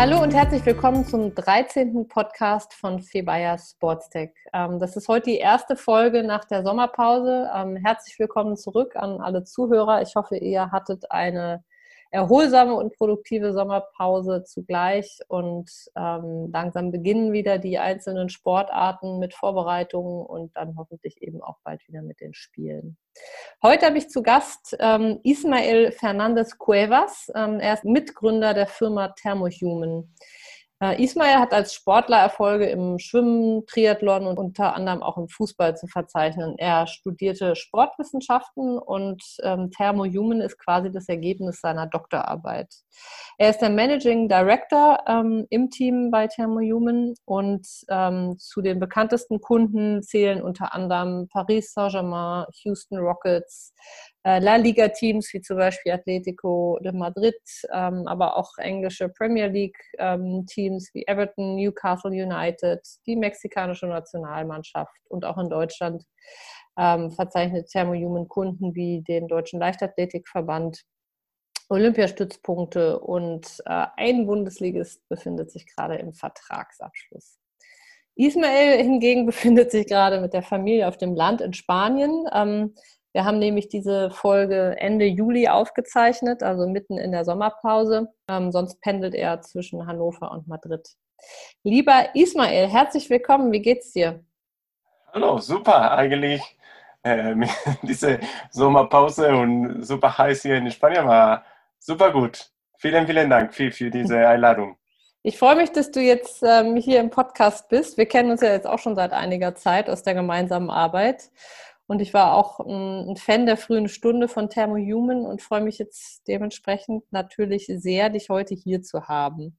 Hallo und herzlich willkommen zum 13. Podcast von Febayer Sportstech. Ähm, das ist heute die erste Folge nach der Sommerpause. Ähm, herzlich willkommen zurück an alle Zuhörer. Ich hoffe, ihr hattet eine erholsame und produktive Sommerpause zugleich und ähm, langsam beginnen wieder die einzelnen Sportarten mit Vorbereitungen und dann hoffentlich eben auch bald wieder mit den Spielen. Heute habe ich zu Gast ähm, Ismael Fernandez Cuevas. Ähm, er ist Mitgründer der Firma Thermohuman. Äh, Ismail hat als Sportler Erfolge im Schwimmen, Triathlon und unter anderem auch im Fußball zu verzeichnen. Er studierte Sportwissenschaften und ähm, Thermohuman ist quasi das Ergebnis seiner Doktorarbeit. Er ist der Managing Director ähm, im Team bei Thermohuman und ähm, zu den bekanntesten Kunden zählen unter anderem Paris Saint-Germain, Houston Rockets, La Liga-Teams wie zum Beispiel Atletico de Madrid, ähm, aber auch englische Premier League-Teams ähm, wie Everton, Newcastle United, die mexikanische Nationalmannschaft und auch in Deutschland ähm, verzeichnet Thermohuman Kunden wie den Deutschen Leichtathletikverband, Olympiastützpunkte und äh, ein Bundesligist befindet sich gerade im Vertragsabschluss. Ismael hingegen befindet sich gerade mit der Familie auf dem Land in Spanien. Wir haben nämlich diese Folge Ende Juli aufgezeichnet, also mitten in der Sommerpause. Ähm, sonst pendelt er zwischen Hannover und Madrid. Lieber Ismail, herzlich willkommen. Wie geht's dir? Hallo, super. Eigentlich äh, diese Sommerpause und super heiß hier in Spanien war super gut. Vielen, vielen Dank für, für diese Einladung. Ich freue mich, dass du jetzt ähm, hier im Podcast bist. Wir kennen uns ja jetzt auch schon seit einiger Zeit aus der gemeinsamen Arbeit. Und ich war auch ein Fan der frühen Stunde von Thermohuman und freue mich jetzt dementsprechend natürlich sehr, dich heute hier zu haben.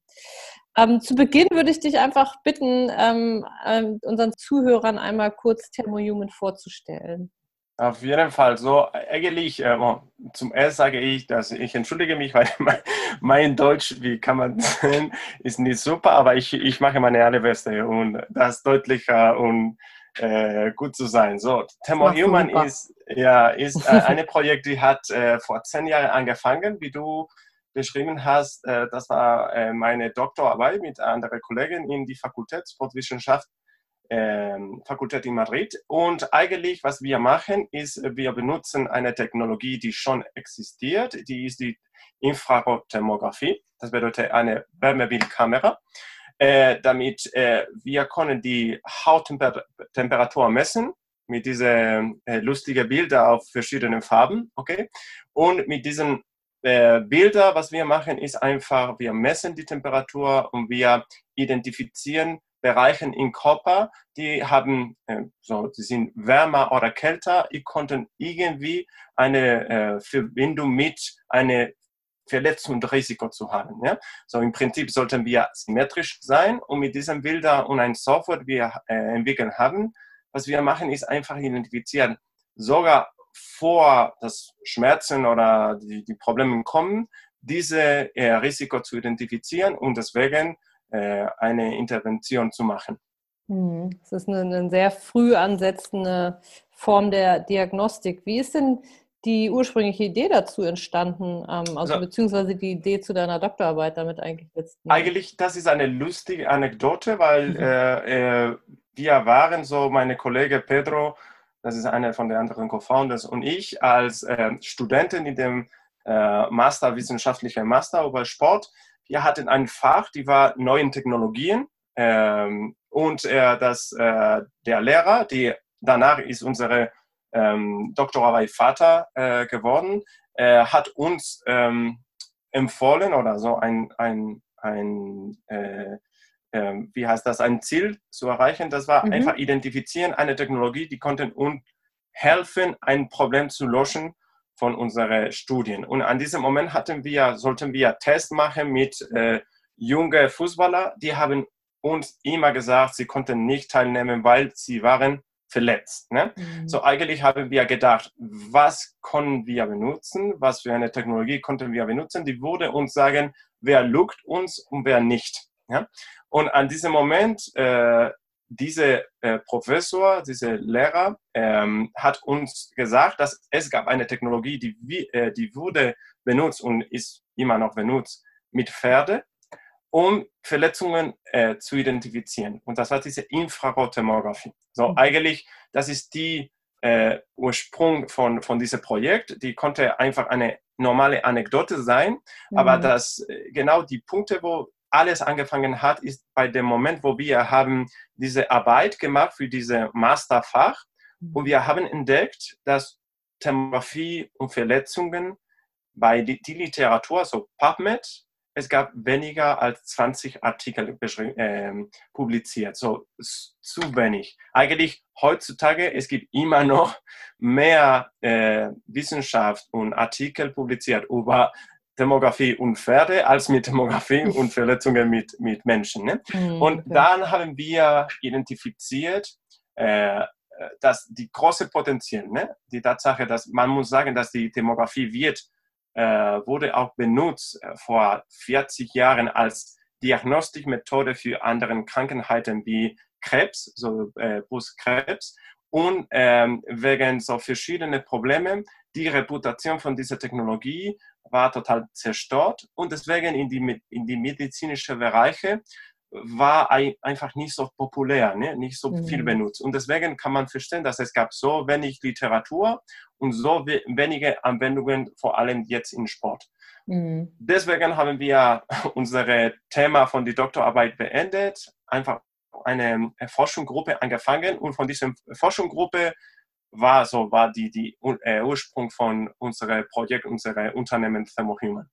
Ähm, zu Beginn würde ich dich einfach bitten, ähm, ähm, unseren Zuhörern einmal kurz Thermohuman vorzustellen. Auf jeden Fall. So, eigentlich, äh, zum ersten sage ich, dass ich entschuldige mich, weil mein, Deutsch, wie kann man sagen, ist nicht super, aber ich, ich mache meine allerbeste und das deutlicher und äh, gut zu sein. So, Thermo Human ist, ja, ist äh, ein Projekt, die hat äh, vor zehn Jahren angefangen, wie du beschrieben hast. Äh, das war äh, meine Doktorarbeit mit anderen Kollegen in die Fakultät Sportwissenschaft, ähm, Fakultät in Madrid. Und eigentlich, was wir machen, ist, wir benutzen eine Technologie, die schon existiert. Die ist die Infrarottomographie. Das bedeutet eine Wärmebildkamera äh, damit äh, wir können die Hauttemperatur messen mit diesen äh, lustigen Bildern auf verschiedenen Farben, okay? Und mit diesen äh, Bilder, was wir machen, ist einfach, wir messen die Temperatur und wir identifizieren Bereiche im Körper, die haben, äh, so, die sind wärmer oder kälter. Ich konnte irgendwie eine äh, Verbindung mit einer Verletzung und Risiko zu haben. Ja? So im Prinzip sollten wir symmetrisch sein und mit diesem Bilder und ein Software, wir äh, entwickelt haben, was wir machen, ist einfach identifizieren, sogar vor das Schmerzen oder die, die Probleme kommen, diese äh, Risiko zu identifizieren und deswegen äh, eine Intervention zu machen. Hm, das ist eine, eine sehr früh ansetzende Form der Diagnostik. Wie ist denn die ursprüngliche Idee dazu entstanden? Ähm, also, also, beziehungsweise die Idee zu deiner Doktorarbeit damit eigentlich letzten Eigentlich, das ist eine lustige Anekdote, weil mhm. äh, äh, wir waren so, meine Kollege Pedro, das ist einer von den anderen Co-Founders, und ich als äh, Studentin in dem äh, Master, wissenschaftlicher Master über Sport, wir hatten ein Fach, die war neuen Technologien. Ähm, und äh, das, äh, der Lehrer, die danach ist unsere ähm, Dr. Vater äh, geworden, äh, hat uns ähm, empfohlen oder so ein, ein, ein äh, äh, wie heißt das, ein Ziel zu erreichen. Das war mhm. einfach identifizieren eine Technologie, die konnte uns helfen, ein Problem zu lösen von unseren Studien. Und an diesem Moment hatten wir, sollten wir Tests machen mit äh, jungen Fußballern. Die haben uns immer gesagt, sie konnten nicht teilnehmen, weil sie waren verletzt. Ne? Mhm. So eigentlich haben wir gedacht, was können wir benutzen, was für eine Technologie konnten wir benutzen, die würde uns sagen, wer lugt uns und wer nicht. Ja? Und an diesem Moment, äh, dieser äh, Professor, dieser Lehrer ähm, hat uns gesagt, dass es gab eine Technologie, die, äh, die wurde benutzt und ist immer noch benutzt mit Pferde, um Verletzungen äh, zu identifizieren. Und das war diese Infrarottomographie. So mhm. eigentlich, das ist die äh, Ursprung von, von diesem Projekt. Die konnte einfach eine normale Anekdote sein, mhm. aber das äh, genau die Punkte, wo alles angefangen hat, ist bei dem Moment, wo wir haben diese Arbeit gemacht für diese Masterfach mhm. und wir haben entdeckt, dass Thermografie und Verletzungen bei die, die Literatur, so PubMed, es gab weniger als 20 Artikel äh, publiziert, so zu wenig. Eigentlich heutzutage, es gibt immer noch mehr äh, Wissenschaft und Artikel publiziert über Demografie und Pferde als mit Demografie und Verletzungen mit, mit Menschen. Ne? Mhm, und dann haben wir identifiziert, äh, dass die große Potenzial, ne? die Tatsache, dass man muss sagen, dass die Demografie wird, äh, wurde auch benutzt äh, vor 40 Jahren als Diagnostikmethode für andere Krankheiten wie Krebs, so äh, Brustkrebs. Und ähm, wegen so verschiedene Probleme die Reputation von dieser Technologie war total zerstört. Und deswegen in die, in die medizinische Bereiche war einfach nicht so populär, ne? nicht so mhm. viel benutzt. Und deswegen kann man verstehen, dass es gab so wenig Literatur und so wenige Anwendungen, vor allem jetzt im Sport. Mhm. Deswegen haben wir unsere Thema von der Doktorarbeit beendet, einfach eine Forschungsgruppe angefangen und von dieser Forschungsgruppe war so war die, die äh, Ursprung von unserem Projekt, unserem Unternehmen Thermohuman.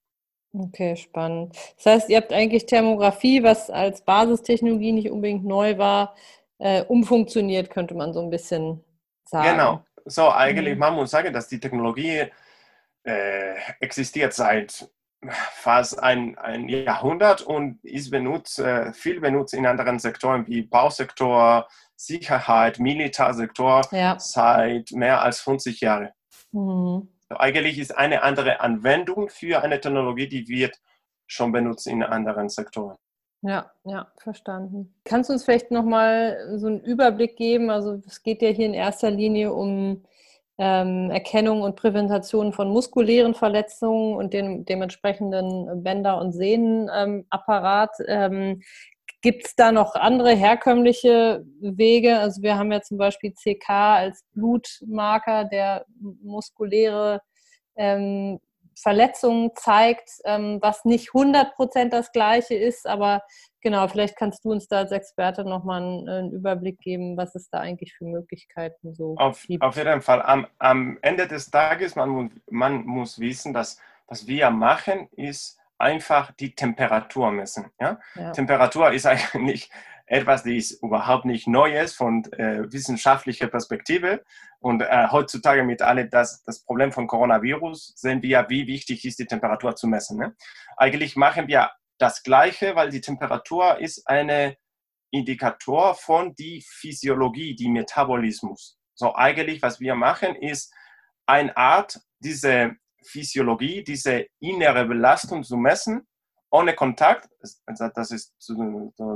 Okay, spannend. Das heißt, ihr habt eigentlich Thermografie, was als Basistechnologie nicht unbedingt neu war, äh, umfunktioniert, könnte man so ein bisschen sagen. Genau. So, eigentlich, mhm. man muss sagen, dass die Technologie äh, existiert seit fast ein, ein Jahrhundert und ist benutzt, äh, viel benutzt in anderen Sektoren wie Bausektor, Sicherheit, Militärsektor ja. seit mehr als 50 Jahren. Mhm. Eigentlich ist eine andere Anwendung für eine Technologie, die wird schon benutzt in anderen Sektoren. Ja, ja, verstanden. Kannst du uns vielleicht nochmal so einen Überblick geben? Also es geht ja hier in erster Linie um ähm, Erkennung und Prävention von muskulären Verletzungen und dem dementsprechenden Bänder- und Sehnenapparat. Ähm, Gibt es da noch andere herkömmliche Wege? Also wir haben ja zum Beispiel CK als Blutmarker, der muskuläre ähm, Verletzungen zeigt, ähm, was nicht 100% das gleiche ist, aber genau, vielleicht kannst du uns da als Experte nochmal einen, einen Überblick geben, was es da eigentlich für Möglichkeiten so auf, gibt. Auf jeden Fall. Am, am Ende des Tages, man, man muss wissen, dass was wir machen, ist einfach die Temperatur messen. Ja? ja. Temperatur ist eigentlich etwas, das überhaupt nicht Neues von äh, wissenschaftlicher Perspektive. Und äh, heutzutage mit alle das, das Problem von Coronavirus sehen wir, wie wichtig ist die Temperatur zu messen. Ne? Eigentlich machen wir das Gleiche, weil die Temperatur ist eine Indikator von die Physiologie, die Metabolismus. So eigentlich, was wir machen, ist eine Art, diese Physiologie, diese innere Belastung zu messen, ohne Kontakt, das, ist,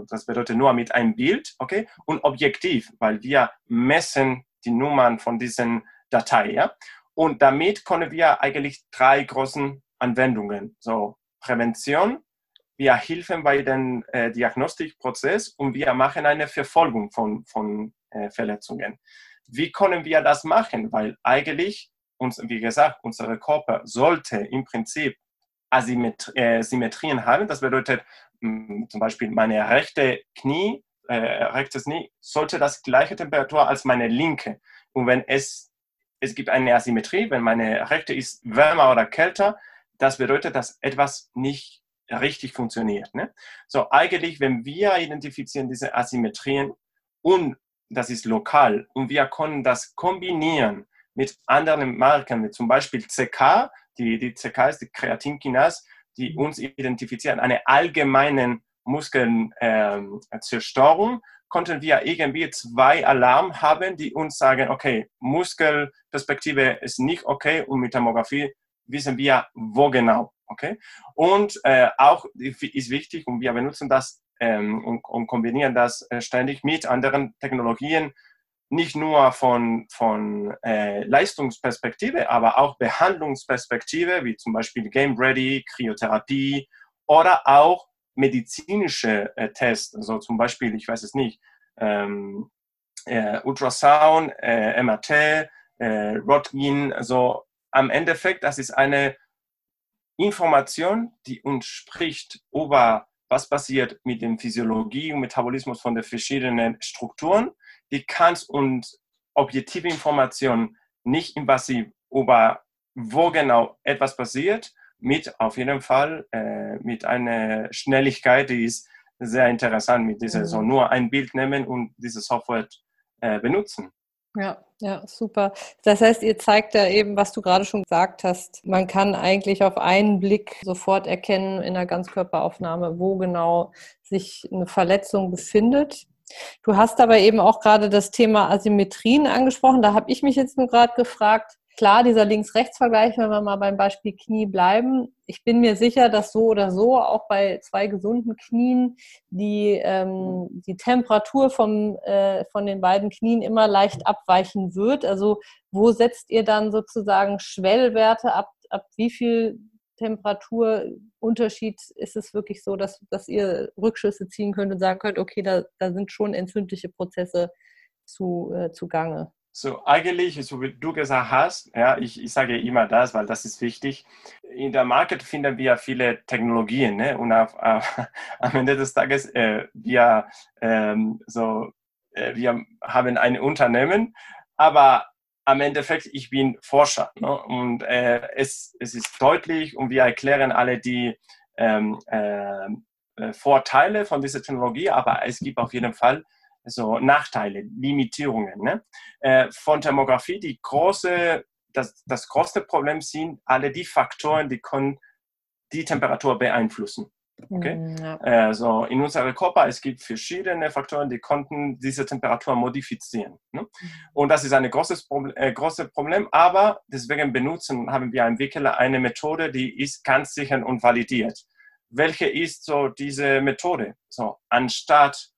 das bedeutet nur mit einem Bild, okay, und objektiv, weil wir messen die Nummern von diesen Dateien, ja? und damit können wir eigentlich drei großen Anwendungen, so Prävention, wir helfen bei dem äh, Diagnostikprozess und wir machen eine Verfolgung von, von äh, Verletzungen. Wie können wir das machen? Weil eigentlich uns, wie gesagt, unser Körper sollte im Prinzip Asymmetrien äh, haben. Das bedeutet mh, zum Beispiel meine rechte Knie, äh, rechtes Knie, sollte das gleiche Temperatur als meine linke. Und wenn es, es gibt eine Asymmetrie, wenn meine rechte ist wärmer oder kälter, das bedeutet, dass etwas nicht richtig funktioniert. Ne? So eigentlich, wenn wir identifizieren diese Asymmetrien und das ist lokal und wir können das kombinieren mit anderen Marken, wie zum Beispiel CK, die, die CK ist die Kreatinkinase, die uns identifiziert, eine allgemeine Muskelzerstörung, ähm, konnten wir irgendwie zwei Alarm haben, die uns sagen, okay, Muskelperspektive ist nicht okay und mit Tomographie wissen wir, wo genau. Okay? Und äh, auch ist wichtig, und wir benutzen das ähm, und, und, kombinieren das äh, ständig mit anderen Technologien, nicht nur von, von äh, Leistungsperspektive, aber auch Behandlungsperspektive, wie zum Beispiel Game Ready, Kryotherapie oder auch medizinische äh, Tests, also zum Beispiel, ich weiß es nicht, ähm, äh, Ultrasound, äh, MRT, äh, Röntgen, also am Endeffekt, das ist eine Information, die uns spricht über was passiert mit der Physiologie und Metabolismus von den verschiedenen Strukturen. Die kann uns objektive Informationen nicht invasiv über wo genau etwas passiert, mit auf jeden Fall äh, mit einer Schnelligkeit, die ist sehr interessant, mit dieser mhm. so nur ein Bild nehmen und diese Software äh, benutzen. Ja, ja, super. Das heißt, ihr zeigt da eben, was du gerade schon gesagt hast. Man kann eigentlich auf einen Blick sofort erkennen in der Ganzkörperaufnahme, wo genau sich eine Verletzung befindet. Du hast aber eben auch gerade das Thema Asymmetrien angesprochen. Da habe ich mich jetzt nur gerade gefragt, Klar, dieser Links-Rechts-Vergleich, wenn wir mal beim Beispiel Knie bleiben. Ich bin mir sicher, dass so oder so auch bei zwei gesunden Knien die, ähm, die Temperatur vom, äh, von den beiden Knien immer leicht abweichen wird. Also wo setzt ihr dann sozusagen Schwellwerte ab? Ab wie viel Temperaturunterschied ist es wirklich so, dass, dass ihr Rückschlüsse ziehen könnt und sagen könnt, okay, da, da sind schon entzündliche Prozesse zu, äh, zugange? So, eigentlich, so wie du gesagt hast, ja, ich, ich sage immer das, weil das ist wichtig. In der Market finden wir viele Technologien, ne? und auf, auf, am Ende des Tages, äh, wir, ähm, so, äh, wir haben ein Unternehmen, aber am Endeffekt, ich bin Forscher ne? und äh, es, es ist deutlich und wir erklären alle die ähm, äh, Vorteile von dieser Technologie, aber es gibt auf jeden Fall so Nachteile, Limitierungen. Ne? Äh, von Thermografie, die große, das, das größte Problem sind alle die Faktoren, die können die Temperatur beeinflussen. Okay? Mm, ja. Also in unserem Körper, es gibt verschiedene Faktoren, die konnten diese Temperatur modifizieren. Ne? Mhm. Und das ist ein großes Problem, äh, großes Problem, aber deswegen benutzen, haben wir entwickelt eine Methode, die ist ganz sicher und validiert. Welche ist so diese Methode? So, anstatt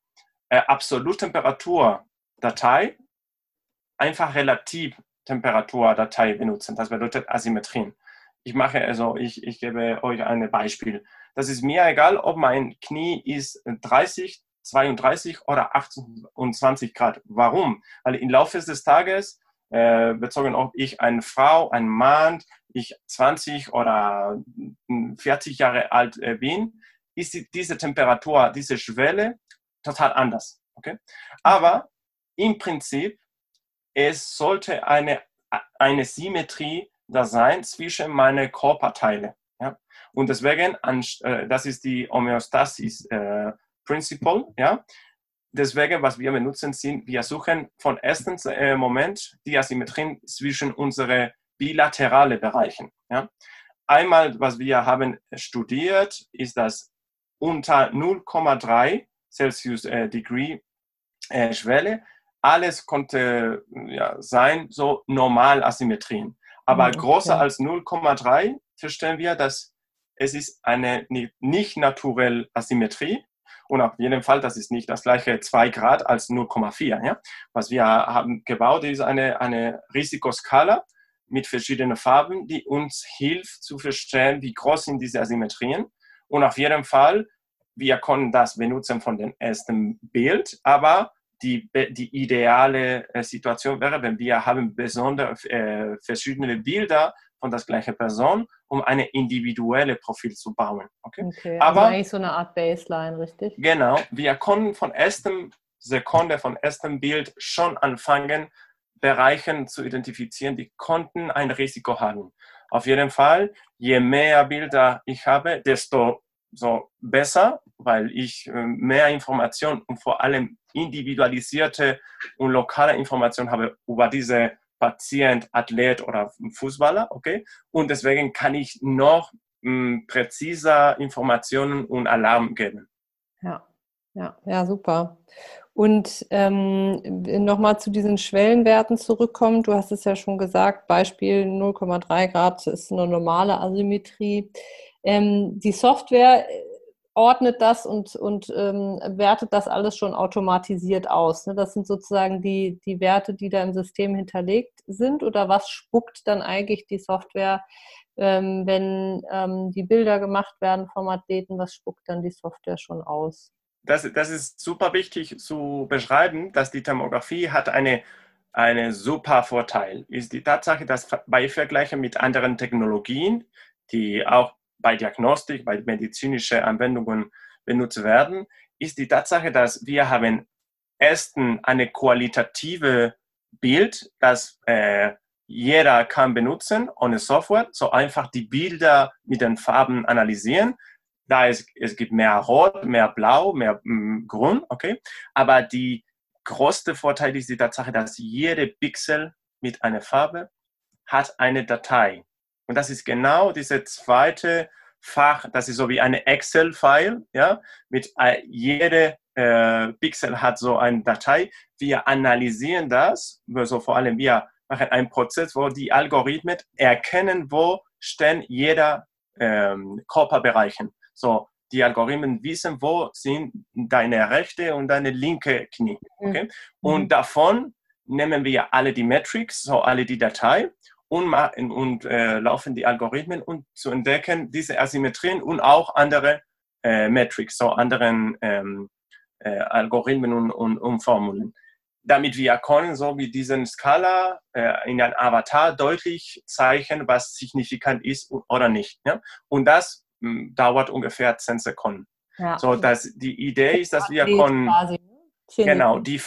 äh, Absoluttemperaturdatei einfach Relativtemperaturdatei benutzen. Das bedeutet Asymmetrien. Ich mache also, ich, ich gebe euch ein Beispiel. Das ist mir egal, ob mein Knie ist 30, 32 oder 28 Grad. Warum? Weil im Laufe des Tages, äh, bezogen ob ich eine Frau, ein Mann, ich 20 oder 40 Jahre alt äh, bin, ist diese Temperatur, diese Schwelle total anders. Okay? Aber im Prinzip, es sollte eine, eine Symmetrie da sein zwischen meinen Körperteilen. Ja? Und deswegen, äh, das ist die Homöostasis äh, Principle. Ja? Deswegen, was wir benutzen, sind, wir suchen von ersten äh, Moment die Asymmetrien zwischen unseren bilateralen Bereichen. Ja? Einmal, was wir haben studiert, ist das unter 0,3 Celsius äh, Degree äh, Schwelle. Alles konnte ja, sein, so normal Asymmetrien. Aber mhm, okay. größer als 0,3 verstehen wir, dass es ist eine nicht naturelle Asymmetrie. Und auf jeden Fall, das ist nicht das gleiche 2 Grad als 0,4. Ja? Was wir haben gebaut, ist eine, eine Risikoskala mit verschiedenen Farben, die uns hilft zu verstehen, wie groß sind diese Asymmetrien. Und auf jeden Fall wir können das benutzen von dem ersten Bild, aber die, die ideale äh, Situation wäre, wenn wir haben besondere äh, verschiedene Bilder von der gleichen Person, um eine individuelle Profil zu bauen. Okay, okay also aber also eigentlich so eine Art Baseline, richtig? Genau, wir können von ersten Sekunde, von erstem Bild schon anfangen, Bereichen zu identifizieren, die konnten ein Risiko haben. Auf jeden Fall, je mehr Bilder ich habe, desto so besser, weil ich äh, mehr Informationen und vor allem individualisierte und lokale Informationen habe über diese Patient, Athlet oder Fußballer, okay? Und deswegen kann ich noch mh, hm, präziser Informationen und Alarm geben. Ja, ja, ja, super. Und ähm, nochmal zu diesen Schwellenwerten zurückkommen. Du hast es ja schon gesagt, Beispiel 0,3 Grad ist eine normale Asymmetrie. Ähm, die Software ordnet das und, und ähm, wertet das alles schon automatisiert aus. Ne? Das sind sozusagen die, die Werte, die da im System hinterlegt sind. Oder was spuckt dann eigentlich die Software, ähm, wenn ähm, die Bilder gemacht werden vom Athleten, was spuckt dann die Software schon aus? Das, das ist super wichtig zu beschreiben, dass die Thermografie hat eine eine super Vorteil ist die Tatsache, dass bei Vergleichen mit anderen Technologien, die auch bei Diagnostik, bei medizinischen Anwendungen benutzt werden, ist die Tatsache, dass wir haben erstens eine qualitative Bild, das äh, jeder kann benutzen ohne Software, so einfach die Bilder mit den Farben analysieren. Da es, es gibt mehr Rot, mehr Blau, mehr mh, mm, Grün, okay. Aber die größte Vorteil ist die Tatsache, dass jede Pixel mit einer Farbe hat eine Datei. Und das ist genau diese zweite Fach, das ist so wie eine Excel-File, ja, mit äh, jede äh, Pixel hat so eine Datei. Wir analysieren das, so vor allem wir machen einen Prozess, wo die Algorithmen erkennen, wo stehen jeder ähm, Körperbereichen. So, die Algorithmen wissen, wo sind deine rechte und deine linke Knie. Okay? Mhm. Und davon nehmen wir alle die Metrics, so alle die Datei und, und äh, laufen die Algorithmen, um zu entdecken, diese Asymmetrien und auch andere äh, Metrics, so anderen ähm, äh, Algorithmen und, und, und, Formeln. Damit wir können, so wie diesen Skala äh, in einem Avatar deutlich zeigen, was signifikant ist oder nicht. Ja? Und das mh, hm, dauert ungefähr 10 Sekunden. Ja. So, dass die Idee ist, dass wir können, ne? genau, die,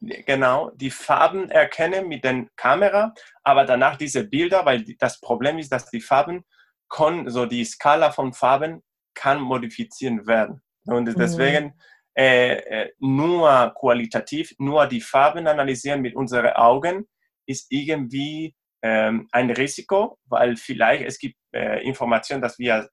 genau die Farben erkennen mit der Kamera, aber danach diese Bilder, weil das Problem ist, dass die Farben können, so die Skala von Farben kann modifizieren werden. Und mhm. deswegen mhm. äh, nur qualitativ, nur die Farben analysieren mit unseren Augen ist irgendwie ähm, ein Risiko, weil vielleicht es gibt äh, Informationen, dass wir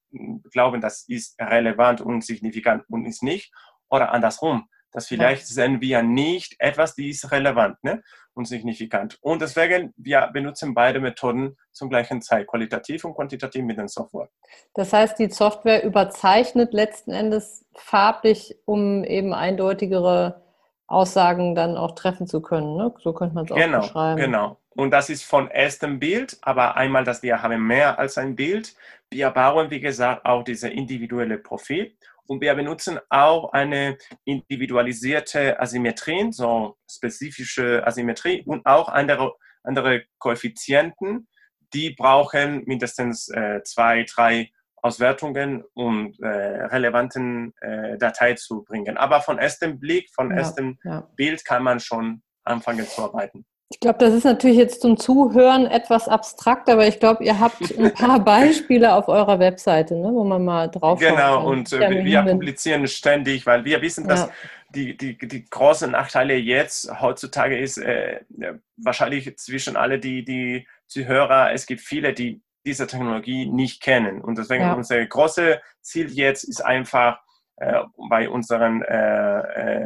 glauben, das ist relevant und signifikant und ist nicht, oder andersrum dass vielleicht sehen wir nicht etwas, die ist relevant ne? und signifikant. Und deswegen, wir benutzen beide Methoden zum gleichen Zeit, qualitativ und quantitativ mit der Software. Das heißt, die Software überzeichnet letzten Endes farblich, um eben eindeutigere Aussagen dann auch treffen zu können. Ne? So könnte man es auch genau, beschreiben. Genau. Und das ist von erstem Bild, aber einmal, dass wir haben mehr als ein Bild. Wir bauen, wie gesagt, auch diese individuelle Profil und wir benutzen auch eine individualisierte Asymmetrie, so spezifische Asymmetrie und auch andere, andere Koeffizienten, die brauchen mindestens äh, zwei, drei Auswertungen, um äh, relevanten äh, Datei zu bringen. Aber von erstem Blick, von ja, erstem ja. Bild kann man schon anfangen zu arbeiten. Ich glaube, das ist natürlich jetzt zum Zuhören etwas abstrakt, aber ich glaube, ihr habt ein paar Beispiele auf eurer Webseite, ne, wo man mal drauf Genau, und äh, wir publizieren ständig, weil wir wissen, dass ja. die, die, die großen Nachteile jetzt heutzutage ist äh, wahrscheinlich zwischen alle die, die Zuhörer, es gibt viele, die diese Technologie nicht kennen. Und deswegen ja. unser großes Ziel jetzt ist einfach, äh, bei unseren äh,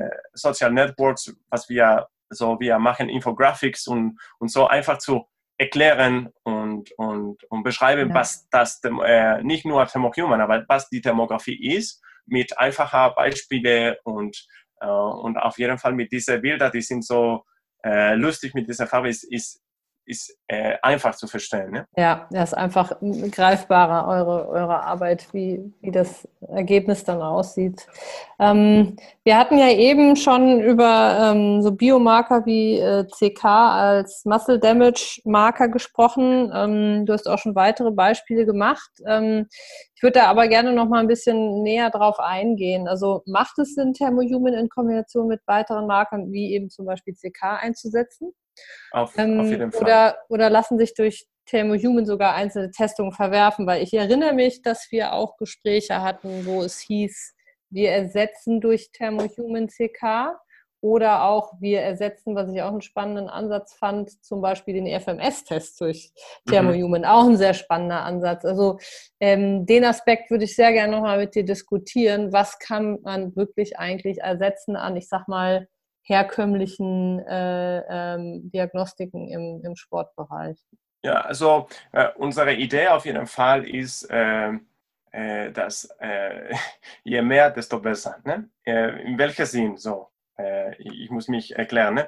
äh, Social Networks, was wir so, wir machen Infographics und, und so einfach zu erklären und, und, und beschreiben, ja. was das äh, nicht nur Thermohuman, aber was die Thermografie ist, mit einfacher Beispiele und, äh, und auf jeden Fall mit diesen Bildern, die sind so äh, lustig mit dieser Farbe, ist, ist ist äh, einfach zu verstehen. Ne? Ja, das ist einfach greifbarer, eure, eure Arbeit, wie, wie das Ergebnis dann aussieht. Ähm, wir hatten ja eben schon über ähm, so Biomarker wie äh, CK als Muscle Damage Marker gesprochen. Ähm, du hast auch schon weitere Beispiele gemacht. Ähm, ich würde da aber gerne noch mal ein bisschen näher drauf eingehen. Also macht es Sinn, Thermohuman in Kombination mit weiteren Markern wie eben zum Beispiel CK einzusetzen? Auf, ähm, auf jeden Fall. Oder, oder lassen sich durch Thermohuman sogar einzelne Testungen verwerfen, weil ich erinnere mich, dass wir auch Gespräche hatten, wo es hieß, wir ersetzen durch Thermohuman CK Oder auch wir ersetzen, was ich auch einen spannenden Ansatz fand, zum Beispiel den FMS-Test durch Thermohuman. Mhm. Auch ein sehr spannender Ansatz. Also ähm, den Aspekt würde ich sehr gerne nochmal mit dir diskutieren. Was kann man wirklich eigentlich ersetzen an, ich sag mal, herkömmlichen äh, ähm, Diagnostiken im, im Sportbereich? Ja, also äh, unsere Idee auf jeden Fall ist, äh, äh dass äh, je mehr, desto besser. Ne? Äh, in welchem Sinn? So, ich muss mich erklären. Ne?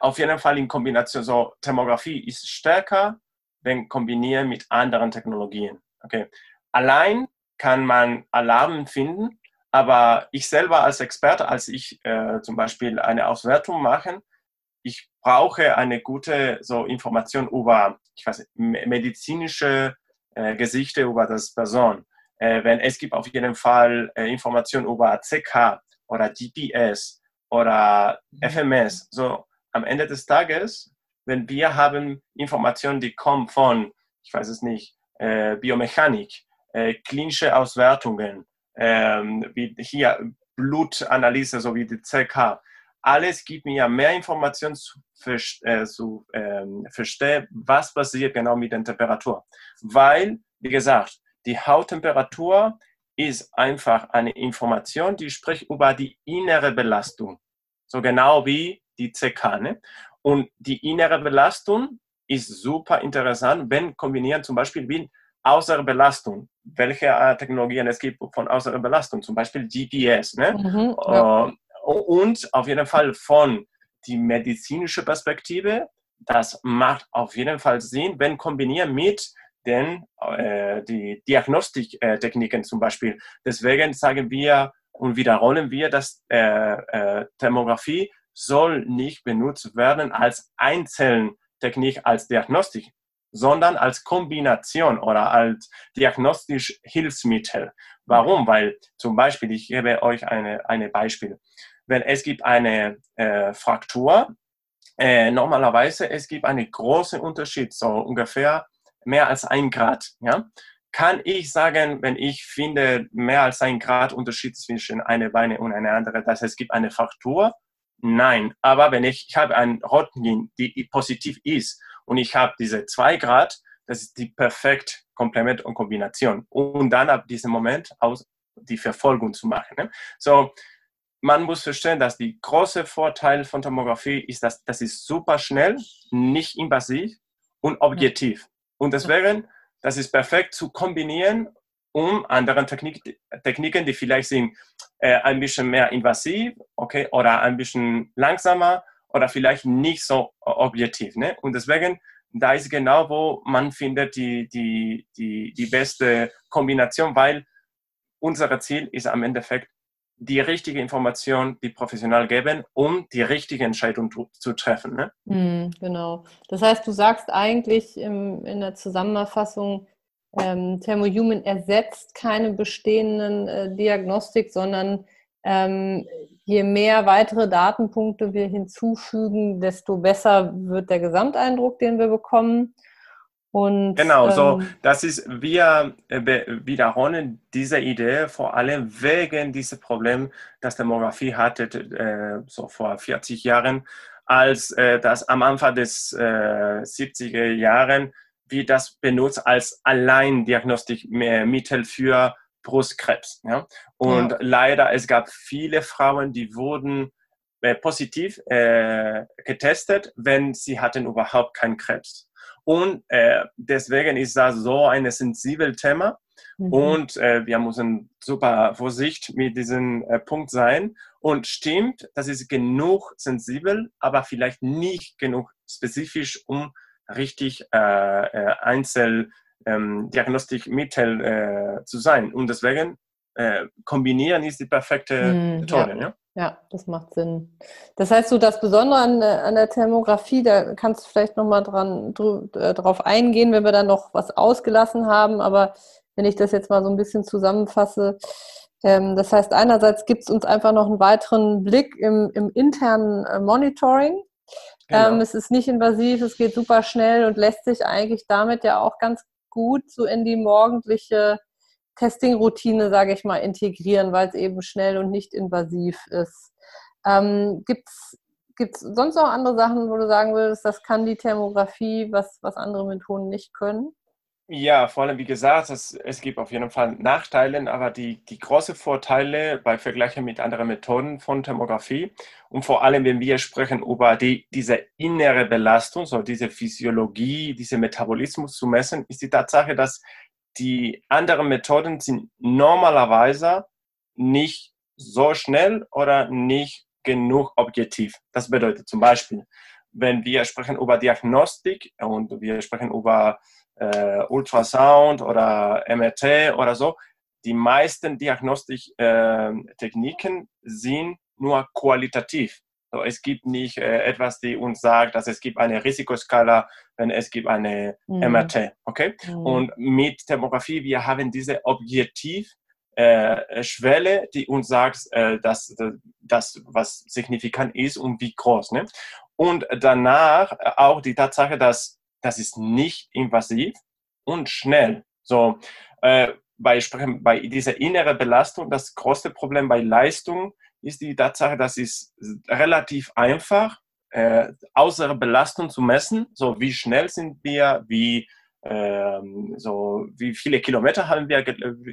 auf jeden Fall in Kombination, so Thermografie ist stärker, wenn kombiniert mit anderen Technologien. Okay. Allein kann man Alarmen finden, aber ich selber als Experte, als ich äh, zum Beispiel eine Auswertung mache, ich brauche eine gute so Information über, ich weiß, medizinische äh, Gesichter über das Person. Äh, wenn es gibt auf jeden Fall äh, Informationen über CK oder GPS oder FMS. So am Ende des Tages, wenn wir haben Informationen, die kommen von, ich weiß es nicht, äh, Biomechanik, äh, klinische Auswertungen, ähm, wie hier Blutanalyse, so wie die CK, alles gibt mir mehr Informationen zu, äh, zu ähm, verstehen, was passiert genau mit der Temperatur. Weil, wie gesagt, die Hauttemperatur ist einfach eine Information, die spricht über die innere Belastung. So genau wie die CK. Ne? Und die innere Belastung ist super interessant, wenn kombinieren zum Beispiel mit außere Belastung. Welche äh, Technologien es gibt von außerer Belastung, zum Beispiel GPS. Ne? Mhm, ja. uh, und auf jeden Fall von die medizinische Perspektive, das macht auf jeden Fall Sinn, wenn kombiniert mit den äh, die Diagnostiktechniken zum Beispiel. Deswegen sagen wir und wiederholen wir, dass äh, äh, Thermografie soll nicht benutzt werden als Einzeltechnik, als Diagnostik, sondern als Kombination oder als diagnostisch Hilfsmittel. Warum? Weil zum Beispiel, ich gebe euch eine, eine Beispiel wenn es gibt eine äh, Fraktur, äh, normalerweise es gibt einen großen Unterschied, so ungefähr mehr als ein Grad. Ja? Kann ich sagen, wenn ich finde mehr als ein Grad Unterschied zwischen einer Beine und einer anderen, dass es gibt eine Fraktur? Nein. Aber wenn ich, ich habe ein Röntgen, die positiv ist und ich habe diese zwei Grad, das ist die perfekte Komplement und Kombination. Und dann ab diesem Moment aus die Verfolgung zu machen. Ne? So, man muss verstehen, dass die große Vorteil von Tomographie ist, dass das ist super schnell, nicht invasiv und objektiv. Und deswegen, das ist perfekt zu kombinieren, um anderen Technik, Techniken, die vielleicht sind äh, ein bisschen mehr invasiv, okay, oder ein bisschen langsamer oder vielleicht nicht so objektiv. Ne? Und deswegen, da ist genau, wo man findet die, die, die, die beste Kombination, weil unser Ziel ist am Endeffekt die richtige Information, die professionell geben, um die richtige Entscheidung zu treffen. Ne? Mm, genau. Das heißt, du sagst eigentlich im, in der Zusammenfassung, ähm, Thermohuman ersetzt keine bestehenden äh, Diagnostik, sondern ähm, je mehr weitere Datenpunkte wir hinzufügen, desto besser wird der Gesamteindruck, den wir bekommen. Und, genau, ähm, so, das ist, wir äh, wiederholen diese Idee vor allem wegen dieses Problem, das Demografie hatte, äh, so vor 40 Jahren, als äh, das am Anfang des äh, 70er Jahren, wie das benutzt als Alleindiagnostikmittel für Brustkrebs. Ja? Und ja. leider, es gab viele Frauen, die wurden äh, positiv äh, getestet, wenn sie hatten überhaupt keinen Krebs. Und äh, deswegen ist das so ein sensibles Thema. Mhm. Und äh, wir müssen super vorsichtig mit diesem äh, Punkt sein. Und stimmt, das ist genug sensibel, aber vielleicht nicht genug spezifisch, um richtig äh, äh, Einzeldiagnostikmittel ähm, äh, zu sein. Und deswegen äh, kombinieren ist die perfekte mhm, Methode. Ja. ja. Ja, das macht Sinn. Das heißt, so das Besondere an, der, an der Thermografie, da kannst du vielleicht nochmal dran, äh, drauf eingehen, wenn wir dann noch was ausgelassen haben. Aber wenn ich das jetzt mal so ein bisschen zusammenfasse, ähm, das heißt, einerseits gibt es uns einfach noch einen weiteren Blick im, im internen äh, Monitoring. Genau. Ähm, es ist nicht invasiv, es geht super schnell und lässt sich eigentlich damit ja auch ganz gut so in die morgendliche Testing-Routine, sage ich mal, integrieren, weil es eben schnell und nicht invasiv ist. Ähm, Gibt es sonst noch andere Sachen, wo du sagen würdest, das kann die Thermografie, was, was andere Methoden nicht können? Ja, vor allem, wie gesagt, es, es gibt auf jeden Fall Nachteile, aber die, die großen Vorteile bei Vergleichen mit anderen Methoden von Thermografie und vor allem, wenn wir sprechen über die, diese innere Belastung, so diese Physiologie, diese Metabolismus zu messen, ist die Tatsache, dass die anderen Methoden sind normalerweise nicht so schnell oder nicht genug objektiv. Das bedeutet zum Beispiel, wenn wir sprechen über Diagnostik und wir sprechen über äh, Ultrasound oder MRT oder so, die meisten Diagnostiktechniken äh, sind nur qualitativ. So, es gibt nicht äh, etwas, die uns sagt, dass es gibt eine Risikoskala, wenn es gibt eine mhm. MRT. Okay? Mhm. Und mit Thermografie, wir haben diese Objektiv äh, Schwelle, die uns sagt, äh, dass das, was signifikant ist und wie groß. Ne? Und danach auch die Tatsache, dass das ist nicht invasiv und schnell. So, äh, bei, bei dieser inneren Belastung, das größte Problem bei Leistung ist die Tatsache, dass es relativ einfach, äh, außere Belastung zu messen, so wie schnell sind wir, wie ähm, so wie viele Kilometer haben wir,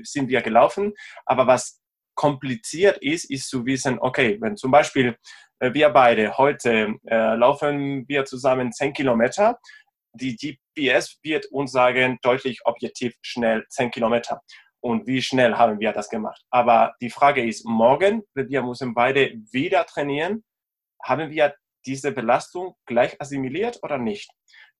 sind wir gelaufen. Aber was kompliziert ist, ist zu wissen, okay, wenn zum Beispiel äh, wir beide heute äh, laufen wir zusammen 10 Kilometer, die GPS wird uns sagen, deutlich objektiv schnell 10 Kilometer. Und wie schnell haben wir das gemacht? Aber die Frage ist, morgen, wir müssen beide wieder trainieren, haben wir diese Belastung gleich assimiliert oder nicht?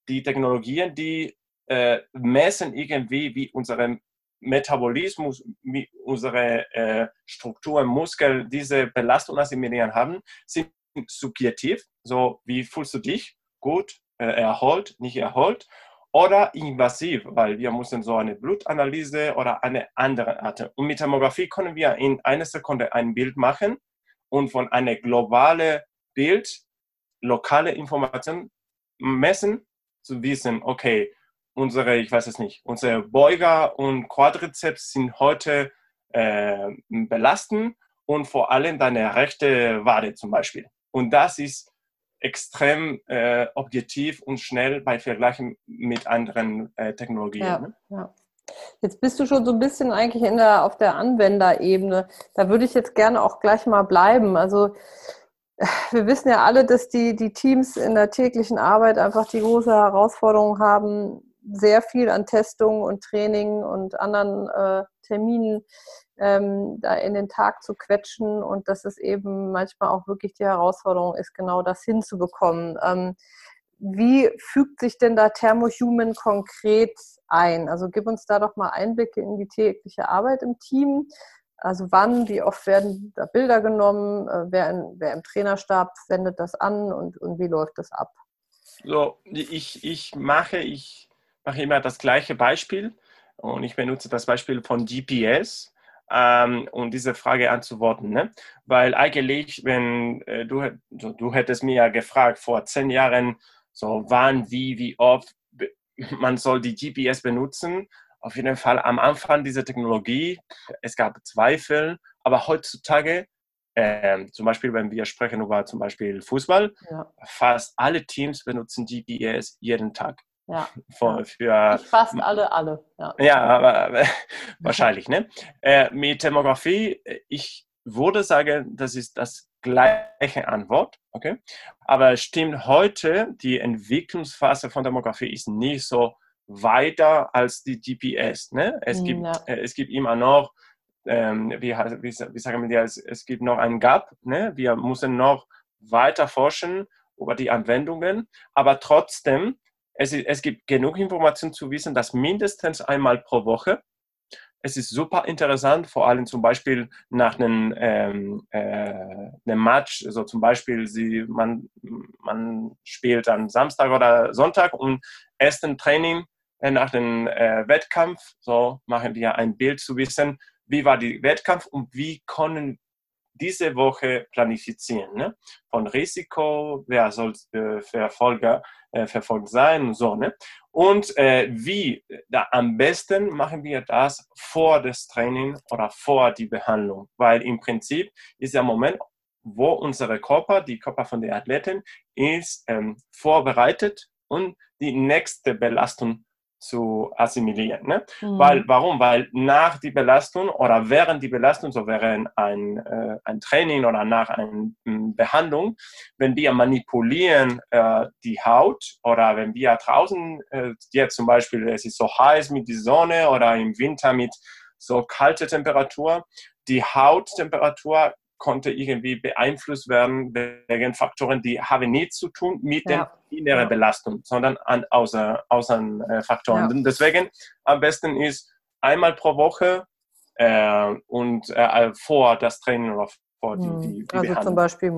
Die Technologien, die äh, messen irgendwie, wie unser Metabolismus, wie unsere äh, Strukturen, Muskeln diese Belastung assimilieren haben, sind subjektiv. So, wie fühlst du dich? Gut, erholt, nicht erholt. Oder invasiv, weil wir müssen so eine Blutanalyse oder eine andere Art. Und mit Tomographie können wir in einer Sekunde ein Bild machen und von einem globalen Bild lokale Informationen messen, zu wissen, okay, unsere, ich weiß es nicht, unsere Beuger und Quadrizeps sind heute äh, belasten und vor allem deine rechte Wade zum Beispiel. Und das ist extrem äh, objektiv und schnell bei Vergleichen mit anderen äh, Technologien. Ja, ne? ja. Jetzt bist du schon so ein bisschen eigentlich in der, auf der Anwenderebene. Da würde ich jetzt gerne auch gleich mal bleiben. Also wir wissen ja alle, dass die, die Teams in der täglichen Arbeit einfach die große Herausforderung haben, sehr viel an Testungen und Training und anderen äh, Terminen ähm, da in den Tag zu quetschen und dass es eben manchmal auch wirklich die Herausforderung ist, genau das hinzubekommen. Ähm, wie fügt sich denn da Thermohuman konkret ein? Also gib uns da doch mal Einblicke in die tägliche Arbeit im Team. Also wann, wie oft werden da Bilder genommen, äh, wer, in, wer im Trainerstab sendet das an und, und wie läuft das ab? So, ich, ich mache, ich mache immer das gleiche Beispiel und ich benutze das Beispiel von GPS, ähm, um diese Frage anzuworten. Ne? Weil eigentlich, wenn äh, du, du hättest mir ja gefragt vor zehn Jahren, so wann, wie, wie oft man soll die GPS benutzen. Auf jeden Fall am Anfang dieser Technologie, es gab Zweifel, aber heutzutage ähm, zum Beispiel, wenn wir sprechen über zum Beispiel Fußball, ja. fast alle Teams benutzen GPS jeden Tag. Ja. Für, für fast alle, alle. Ja, ja aber, wahrscheinlich. Ne? Äh, mit Thermografie, ich würde sagen, das ist das gleiche Antwort. Okay? Aber stimmt heute, die Entwicklungsphase von Thermografie ist nicht so weiter als die GPS. Ne? Es, hm, gibt, ja. äh, es gibt immer noch, ähm, wie, wie, wie, sagen wir das, es gibt noch einen Gap. Ne? Wir müssen noch weiter forschen über die Anwendungen, aber trotzdem es, es gibt genug Informationen zu wissen, dass mindestens einmal pro Woche. Es ist super interessant, vor allem zum Beispiel nach einem, ähm, äh, einem Match, so zum Beispiel sie, man, man spielt am Samstag oder Sonntag und ersten Training äh, nach dem äh, Wettkampf, so machen wir ein Bild zu wissen, wie war der Wettkampf und wie können diese Woche planifizieren. Ne? Von Risiko, wer soll äh, Verfolger, äh, verfolgt sein und so. Ne? Und äh, wie, da am besten machen wir das vor das Training oder vor die Behandlung, weil im Prinzip ist der Moment, wo unsere Körper, die Körper von den Athleten, ist ähm, vorbereitet und die nächste Belastung zu assimilieren. Ne? Mhm. Weil, warum? Weil nach die Belastung oder während die Belastung, so während ein, äh, ein Training oder nach einer hm, Behandlung, wenn wir manipulieren äh, die Haut oder wenn wir draußen, äh, jetzt zum Beispiel, es ist so heiß mit der Sonne oder im Winter mit so kalte Temperatur, die Hauttemperatur konnte irgendwie beeinflusst werden wegen Faktoren, die haben nichts zu tun mit ja. der inneren ja. Belastung, sondern an außer, außer äh, Faktoren. Ja. Deswegen am besten ist einmal pro Woche äh, und äh, vor das Training oder vor die, hm. die, die Also Behandlung. zum Beispiel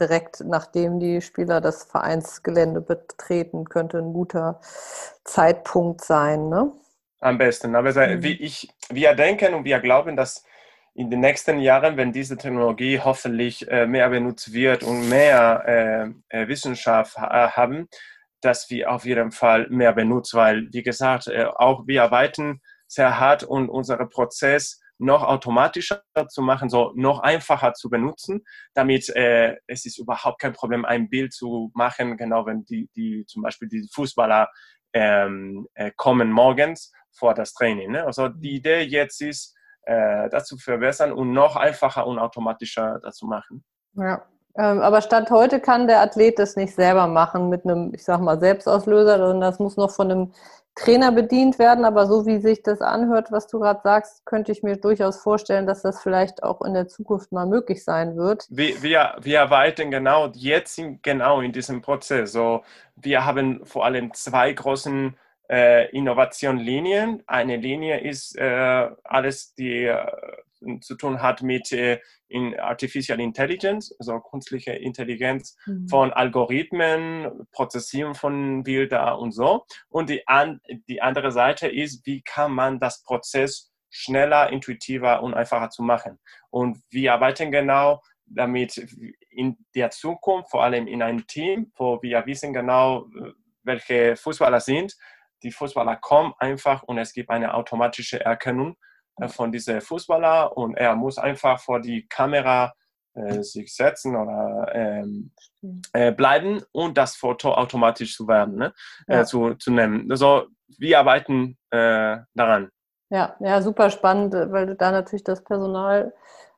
direkt nachdem die Spieler das Vereinsgelände betreten, könnte ein guter Zeitpunkt sein, ne? Am besten. Aber mhm. wie ich, wir denken und wir glauben, dass in den nächsten Jahren, wenn diese Technologie hoffentlich äh, mehr benutzt wird und mehr äh, äh Wissenschaft ha haben, dass wir auf jeden Fall mehr benutzen, weil, wie gesagt, auch wir arbeiten sehr hart und unser Prozess noch automatischer zu machen, so noch einfacher zu benutzen, damit äh, es ist überhaupt kein Problem, ein Bild zu machen, genau wenn die, die zum Beispiel die Fußballer ähm, äh, kommen morgens vor das Training. Ne? Also die Idee jetzt ist, äh, dazu verbessern und noch einfacher und automatischer dazu machen. Ja, ähm, aber Stand heute kann der Athlet das nicht selber machen mit einem, ich sag mal, Selbstauslöser, sondern das muss noch von einem Trainer bedient werden. Aber so wie sich das anhört, was du gerade sagst, könnte ich mir durchaus vorstellen, dass das vielleicht auch in der Zukunft mal möglich sein wird. Wir, wir, wir arbeiten genau jetzt in, genau in diesem Prozess. So, wir haben vor allem zwei großen äh, Innovationlinien. Eine Linie ist äh, alles, die äh, zu tun hat mit äh, in Artificial Intelligence, also künstliche Intelligenz mhm. von Algorithmen, Prozessieren von Bildern und so. Und die, an, die andere Seite ist, wie kann man das Prozess schneller, intuitiver und einfacher zu machen. Und wir arbeiten genau damit in der Zukunft, vor allem in einem Team, wo wir wissen genau, welche Fußballer sind, die Fußballer kommen einfach und es gibt eine automatische Erkennung äh, von diesem Fußballer und er muss einfach vor die Kamera äh, sich setzen oder ähm, äh, bleiben und das Foto automatisch zu werden, ne? Äh, ja. zu, zu nehmen. Also wir arbeiten äh, daran. Ja, ja, super spannend, weil du da natürlich das Personal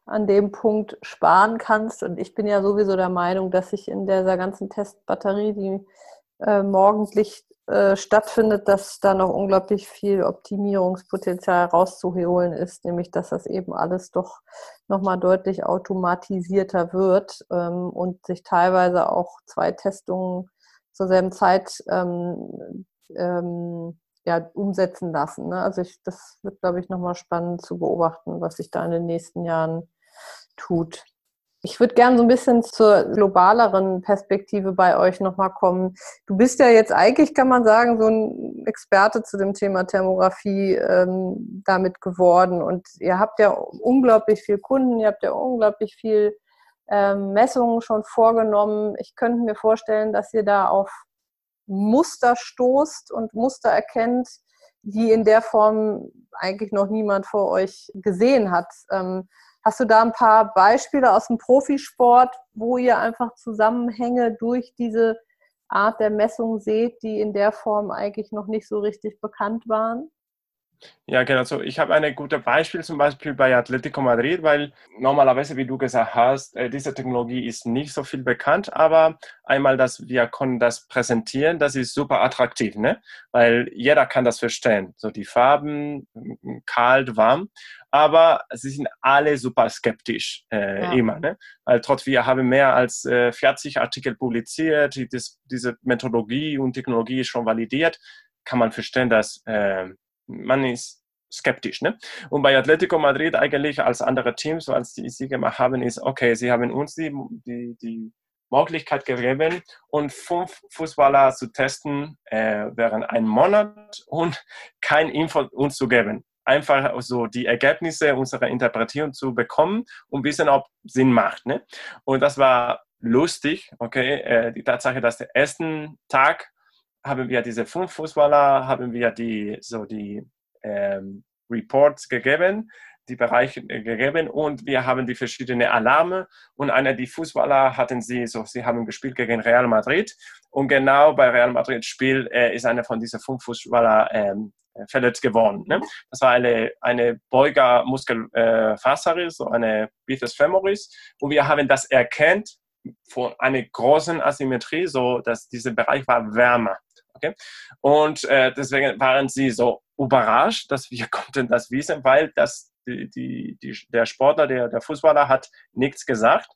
an dem Punkt sparen kannst. Und ich bin ja sowieso der Meinung, dass sich in dieser ganzen Testbatterie, die äh, morgendlich äh, stattfindet, dass da noch unglaublich viel Optimierungspotenzial rauszuholen ist, nämlich dass das eben alles doch nochmal deutlich automatisierter wird ähm, und sich teilweise auch zwei Testungen zur selben Zeit ähm, ähm, ja, umsetzen lassen. Ne? Also ich, das wird, glaube ich, nochmal spannend zu beobachten, was sich da in den nächsten Jahren tut. Ich würde gerne so ein bisschen zur globaleren Perspektive bei euch nochmal kommen. Du bist ja jetzt eigentlich, kann man sagen, so ein Experte zu dem Thema Thermografie ähm, damit geworden. Und ihr habt ja unglaublich viel Kunden, ihr habt ja unglaublich viel ähm, Messungen schon vorgenommen. Ich könnte mir vorstellen, dass ihr da auf Muster stoßt und Muster erkennt, die in der Form eigentlich noch niemand vor euch gesehen hat. Ähm, Hast du da ein paar Beispiele aus dem Profisport, wo ihr einfach Zusammenhänge durch diese Art der Messung seht, die in der Form eigentlich noch nicht so richtig bekannt waren? Ja, genau. So, ich habe ein gutes Beispiel zum Beispiel bei Atletico Madrid, weil normalerweise, wie du gesagt hast, äh, diese Technologie ist nicht so viel bekannt, aber einmal, dass wir können das präsentieren, das ist super attraktiv, ne? Weil jeder kann das verstehen. So die Farben, kalt, warm, aber sie sind alle super skeptisch äh, ja. immer, ne? Weil trotz wir haben mehr als äh, 40 Artikel publiziert, die, das, diese Methodologie und Technologie ist schon validiert, kann man verstehen, dass äh, man ist skeptisch. Ne? Und bei Atletico Madrid eigentlich als andere Teams, als die sie gemacht haben, ist, okay, sie haben uns die, die, die Möglichkeit gegeben, und fünf Fußballer zu testen äh, während einem Monat und kein Info uns zu geben. Einfach so die Ergebnisse unserer Interpretation zu bekommen und wissen, ob Sinn macht. Ne? Und das war lustig, okay, äh, die Tatsache, dass der ersten Tag haben wir diese fünf Fußballer, haben wir die, so die ähm, Reports gegeben. die Bereiche gegeben und wir haben die verschiedenen Alarme und einer die Fußballer hatten sie so sie haben gespielt gegen Real Madrid und genau bei Real Madrid Spiel äh, ist einer von diesen fünf Fußballer ähm, verletzt geworden. Ne? Das war eine, eine Beugermuskelfaser, äh, so eine Bitus femoris und wir haben das erkannt von einer großen Asymmetrie, so dass dieser Bereich war wärmer. Okay? Und äh, deswegen waren sie so überrascht, dass wir konnten das wissen, weil das die, die, die, der Sportler, der, der Fußballer hat nichts gesagt.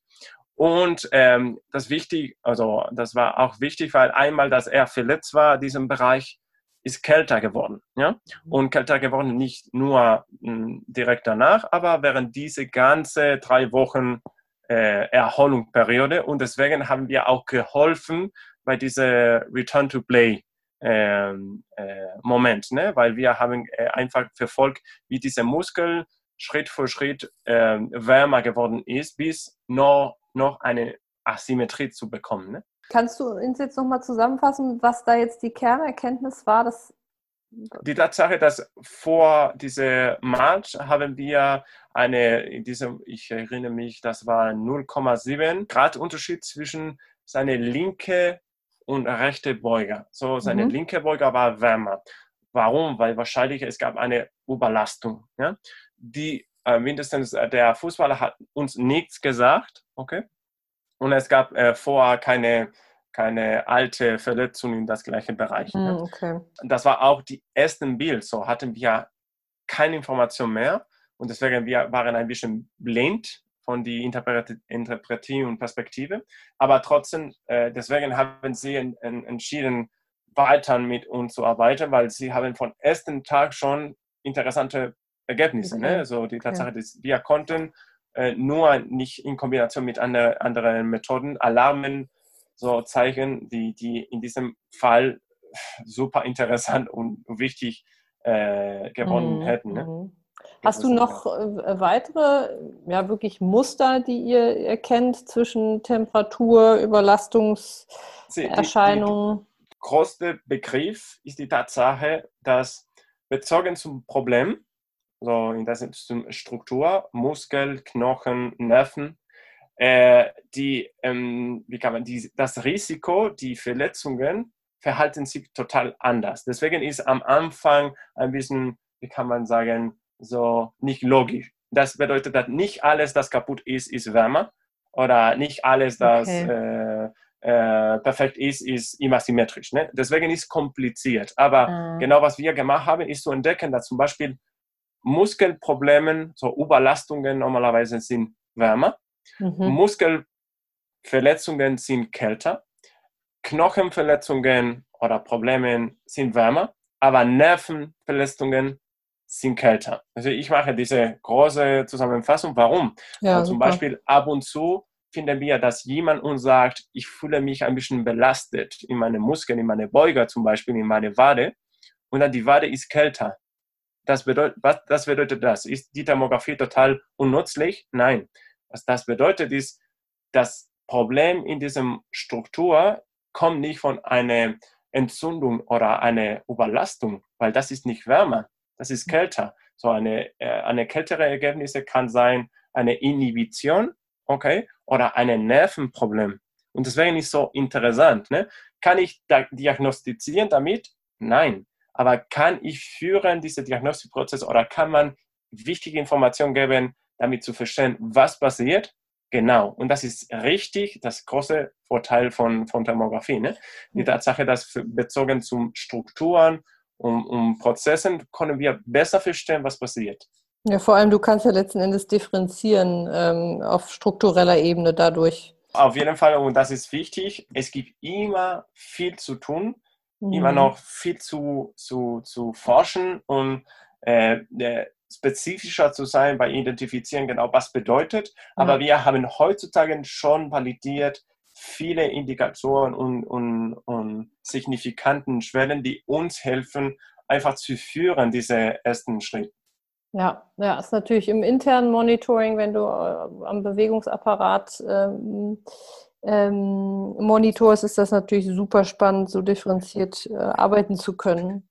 Und ähm, das wichtig, also das war auch wichtig, weil einmal, dass er verletzt war in diesem Bereich, ist kälter geworden. Ja? Und kälter geworden nicht nur mh, hm, direkt danach, aber während diese ganze drei Wochen äh, Erholungsperiode. Und deswegen haben wir auch geholfen bei dieser Return to Play Moment, ne? weil wir haben äh, einfach verfolgt, wie dieser Muskel Schritt für Schritt äh, wärmer geworden ist, bis noch, noch eine Asymmetrie zu bekommen. Ne? Kannst du uns jetzt nochmal zusammenfassen, was da jetzt die Kernerkenntnis war? Dass die Tatsache, dass vor diesem Match haben wir eine, in diesem, ich erinnere mich, das war 0,7 Grad Unterschied zwischen seine linke und rechte Beuger. So, seine mhm. linke Beuger war wärmer. Warum? Weil wahrscheinlich es gab eine Überlastung. Ja? Die äh, mindestens äh, der Fußballer hat uns nichts gesagt, okay? Und es gab äh, vorher keine, keine alte Verletzung in das gleiche Bereich. Mhm, okay. Das war auch die ersten Bild. So hatten wir keine Information mehr und deswegen wir waren ein bisschen blind von die Interpretie und Perspektive. Aber trotzdem, äh, deswegen haben sie en, en, entschieden, weiter mit uns zu arbeiten, weil sie haben von ersten Tag schon interessante Ergebnisse. Ne? Okay. Ne? So die Tatsache, okay. dass wir konnten äh, nur nicht in Kombination mit andere, anderen Methoden Alarmen so zeigen, die, die in diesem Fall super interessant und wichtig äh, gewonnen mhm. hätten. Ne? Mhm. Hast du noch äh, weitere, ja wirklich Muster, die ihr erkennt zwischen Temperatur, Überlastungserscheinungen? Der größte Begriff ist die Tatsache, dass bezogen zum Problem, so in der Struktur, Muskel, Knochen, Nerven, äh, die, ähm, wie kann man, die, das Risiko, die Verletzungen verhalten sich total anders. Deswegen ist am Anfang ein bisschen, wie kann man sagen, so nicht logisch. Das bedeutet, dass nicht alles, das kaputt ist, ist wärmer oder nicht alles, das okay. äh, äh, perfekt ist, ist immer symmetrisch. Ne? Deswegen ist es kompliziert. Aber mhm. genau was wir gemacht haben, ist zu entdecken, dass zum Beispiel Muskelprobleme, so Überlastungen normalerweise sind wärmer, mhm. Muskelverletzungen sind kälter, Knochenverletzungen oder Probleme sind wärmer, aber Nervenverletzungen sind kälter. Also ich mache diese große Zusammenfassung. Warum? Ja, zum Beispiel ab und zu finden wir, dass jemand uns sagt, ich fühle mich ein bisschen belastet in meine Muskeln, in meine Beuger zum Beispiel, in meine Wade. Und dann die Wade ist kälter. Das bedeutet, was das bedeutet das? Ist die Thermografie total unnützlich? Nein. Was das bedeutet ist, das Problem in diesem Struktur kommt nicht von einer Entzündung oder einer Überlastung, weil das ist nicht wärmer das ist kälter. So eine, äh, eine kältere Ergebnisse kann sein eine Inhibition, okay, oder ein Nervenproblem. Und deswegen ist so interessant. Ne? Kann ich da diagnostizieren damit? Nein. Aber kann ich führen diese Diagnostikprozess oder kann man wichtige Informationen geben, damit zu verstehen, was passiert? Genau. Und das ist richtig das große Vorteil von, von Thermografie. Ne? Die Tatsache, dass bezogen zu Strukturen um, um Prozessen können wir besser verstehen, was passiert. Ja, vor allem, du kannst ja letzten Endes differenzieren ähm, auf struktureller Ebene dadurch. Auf jeden Fall, und das ist wichtig, es gibt immer viel zu tun, mhm. immer noch viel zu, zu, zu forschen und äh, spezifischer zu sein bei Identifizieren, genau was bedeutet. Aber wir haben heutzutage schon validiert, viele Indikatoren und, und, und signifikanten Schwellen, die uns helfen, einfach zu führen, diese ersten Schritte. Ja, ja, ist natürlich im internen Monitoring, wenn du äh, am Bewegungsapparat ähm, ähm, monitorst, ist das natürlich super spannend, so differenziert äh, arbeiten zu können.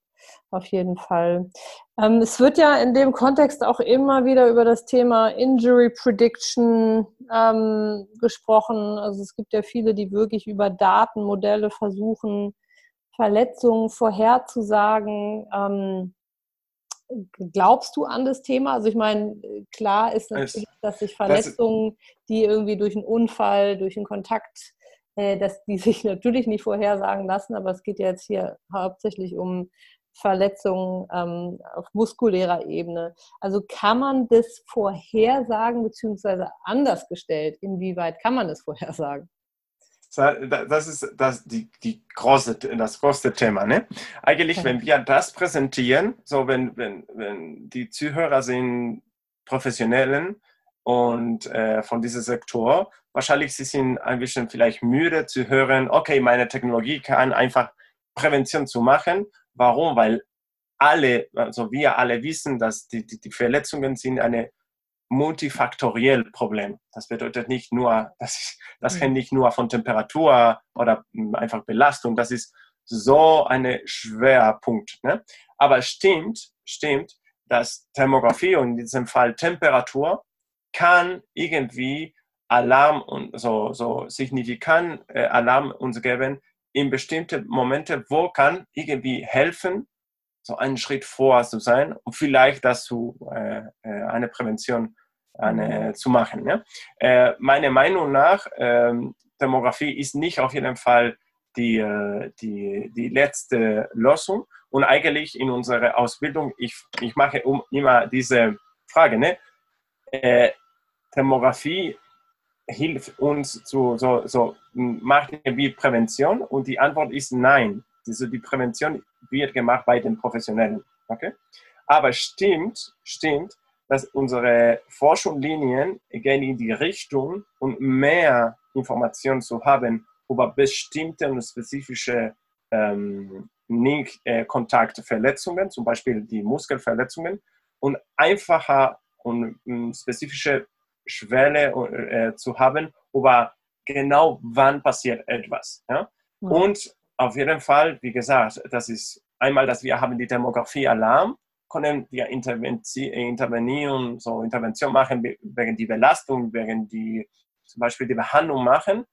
auf jeden Fall. Ähm, es wird ja in dem Kontext auch immer wieder über das Thema Injury Prediction ähm, gesprochen. Also es gibt ja viele, die wirklich über Datenmodelle versuchen, Verletzungen vorherzusagen. Ähm, glaubst du an das Thema? Also ich meine, klar ist natürlich, dass sich Verletzungen, die irgendwie durch einen Unfall, durch einen Kontakt, äh, dass die sich natürlich nicht vorhersagen lassen, aber es geht ja jetzt hier hauptsächlich um Verletzungen ähm, auf muskulärer Ebene. Also kann man das vorhersagen, beziehungsweise anders gestellt, inwieweit kann man das vorhersagen? Das ist das, die, die große, das große Thema. Ne? Eigentlich, wenn wir das präsentieren, so wenn, wenn, wenn die Zuhörer sind Professionellen und äh, von diesem Sektor, wahrscheinlich sie sind ein bisschen vielleicht müde zu hören, okay, meine Technologie kann einfach Prävention zu machen. Warum? Weil alle, also wir alle wissen, dass die, die, die Verletzungen sind eine multifaktoriell Problem. Das bedeutet nicht nur, das, das hängt nicht nur von Temperatur oder hm, einfach Belastung. Das ist so ein schwerer Punkt. Ne? Aber stimmt, stimmt, dass Thermografie und in diesem Fall Temperatur kann irgendwie Alarm und so, so signifikant äh, Alarm uns geben in bestimmte Momente, wo kann irgendwie helfen, so einen Schritt vor zu sein und vielleicht dazu äh, äh eine Prävention eine, zu machen. Ja? Äh, meiner Meinung nach, ähm, Demografie ist nicht auf jeden Fall die, äh, die, die letzte Lösung. Und eigentlich in unserer Ausbildung, ich, ich mache um, immer diese Frage, ne? Äh, Demografie hilft uns zu, so, so, machen wir Prävention? Und die Antwort ist nein. Also die Prävention wird gemacht bei den Professionellen. Okay? Aber stimmt, stimmt, dass unsere Forschungslinien gehen in die Richtung, um mehr Informationen zu haben über bestimmte und spezifische ähm, Kontaktverletzungen, zum Beispiel die Muskelverletzungen, und einfacher und ähm, spezifische Schwelle äh, zu haben über genau wann passiert etwas. Ja? Mhm. Und auf jeden Fall, wie gesagt, das ist einmal, dass wir haben die Demografie-Alarm, können wir intervenieren, so Intervention machen wegen die Belastung, wegen die zum Beispiel die Behandlung machen.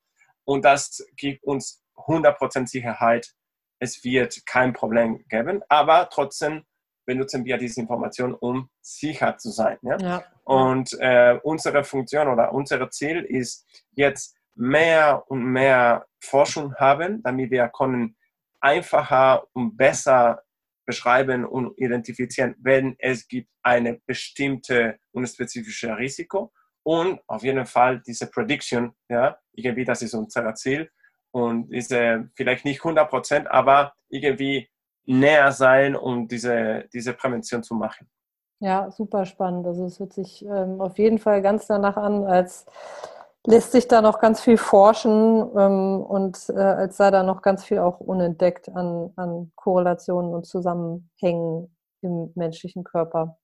Und das gibt uns 100% Sicherheit, es wird kein Problem geben, aber trotzdem benutzen wir diese Information, um sicher zu sein. Ja? ja. Und äh, unsere Funktion oder unser Ziel ist jetzt mehr und mehr Forschung haben, damit wir können einfacher und besser beschreiben und identifizieren, wenn es gibt eine bestimmte und spezifische Risiko. Und auf jeden Fall diese Prediction, ja, irgendwie, das ist unser Ziel. Und diese vielleicht nicht 100 Prozent, aber irgendwie näher sein, um diese, diese Prävention zu machen. Ja, super spannend. Also es hört sich ähm, auf jeden Fall ganz danach an, als lässt sich da noch ganz viel forschen ähm, und äh, als sei da noch ganz viel auch unentdeckt an, an Korrelationen und Zusammenhängen im menschlichen Körper.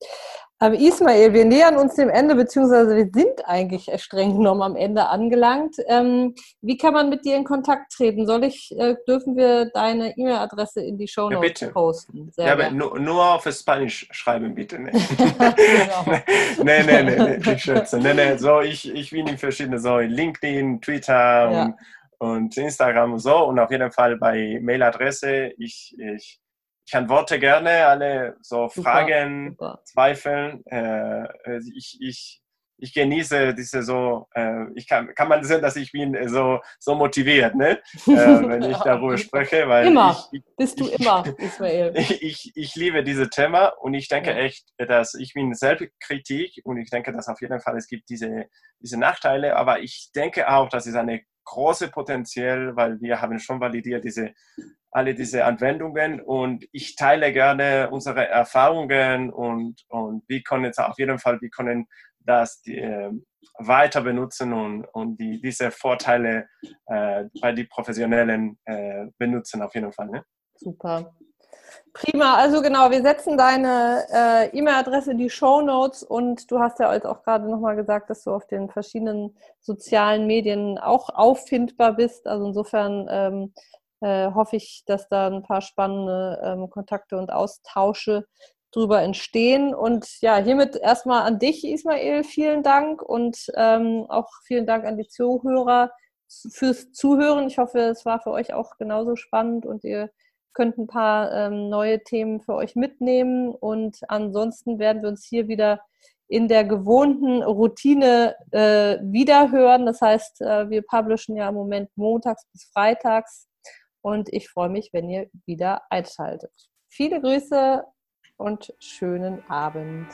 Aber Ismail, wir nähern uns dem Ende, beziehungsweise wir sind eigentlich streng genommen am Ende angelangt. Ähm, wie kann man mit dir in Kontakt treten? Soll ich, äh, dürfen wir deine E-Mail-Adresse in die Show Notes ja, posten? Sehr ja, aber nur, nur auf Spanisch schreiben, bitte. Ne? genau. nee, nee, nee, nee, ich schätze. Nee, nee, so, ich, ich bin in verschiedenen, so in LinkedIn, Twitter ja. und, und Instagram und so. Und auf jeden Fall bei Mailadresse, ich, ich ich antworte gerne alle so super, Fragen, super. Zweifeln. Äh, ich, ich, ich genieße diese so, äh, ich kann, kann man sehen, dass ich bin so, so motiviert, ne? Äh, wenn ich darüber spreche. Weil immer, ich, bist du immer, Ismael. Ich, ich, ich liebe dieses Thema und ich denke ja. echt, dass ich bin Selbstkritik und ich denke, dass auf jeden Fall es gibt diese, diese Nachteile, aber ich denke auch, dass es eine große Potenzial, weil wir haben schon validiert diese alle diese Anwendungen und ich teile gerne unsere Erfahrungen und, und wir können jetzt auf jeden Fall, wir können das die, äh, weiter benutzen und, und die, diese Vorteile äh, bei den Professionellen äh, benutzen auf jeden Fall. Ne? Super. Prima, also genau, wir setzen deine äh, E-Mail-Adresse in die Show Notes und du hast ja jetzt auch gerade nochmal gesagt, dass du auf den verschiedenen sozialen Medien auch auffindbar bist. Also insofern ähm, äh, hoffe ich, dass da ein paar spannende ähm, Kontakte und Austausche drüber entstehen. Und ja, hiermit erstmal an dich, Ismail, vielen Dank und ähm, auch vielen Dank an die Zuhörer fürs Zuhören. Ich hoffe, es war für euch auch genauso spannend und ihr könnt ein paar ähm, neue Themen für euch mitnehmen. Und ansonsten werden wir uns hier wieder in der gewohnten Routine äh, wiederhören. Das heißt, äh, wir publishen ja im Moment montags bis freitags und ich freue mich, wenn ihr wieder einschaltet. Viele Grüße und schönen Abend.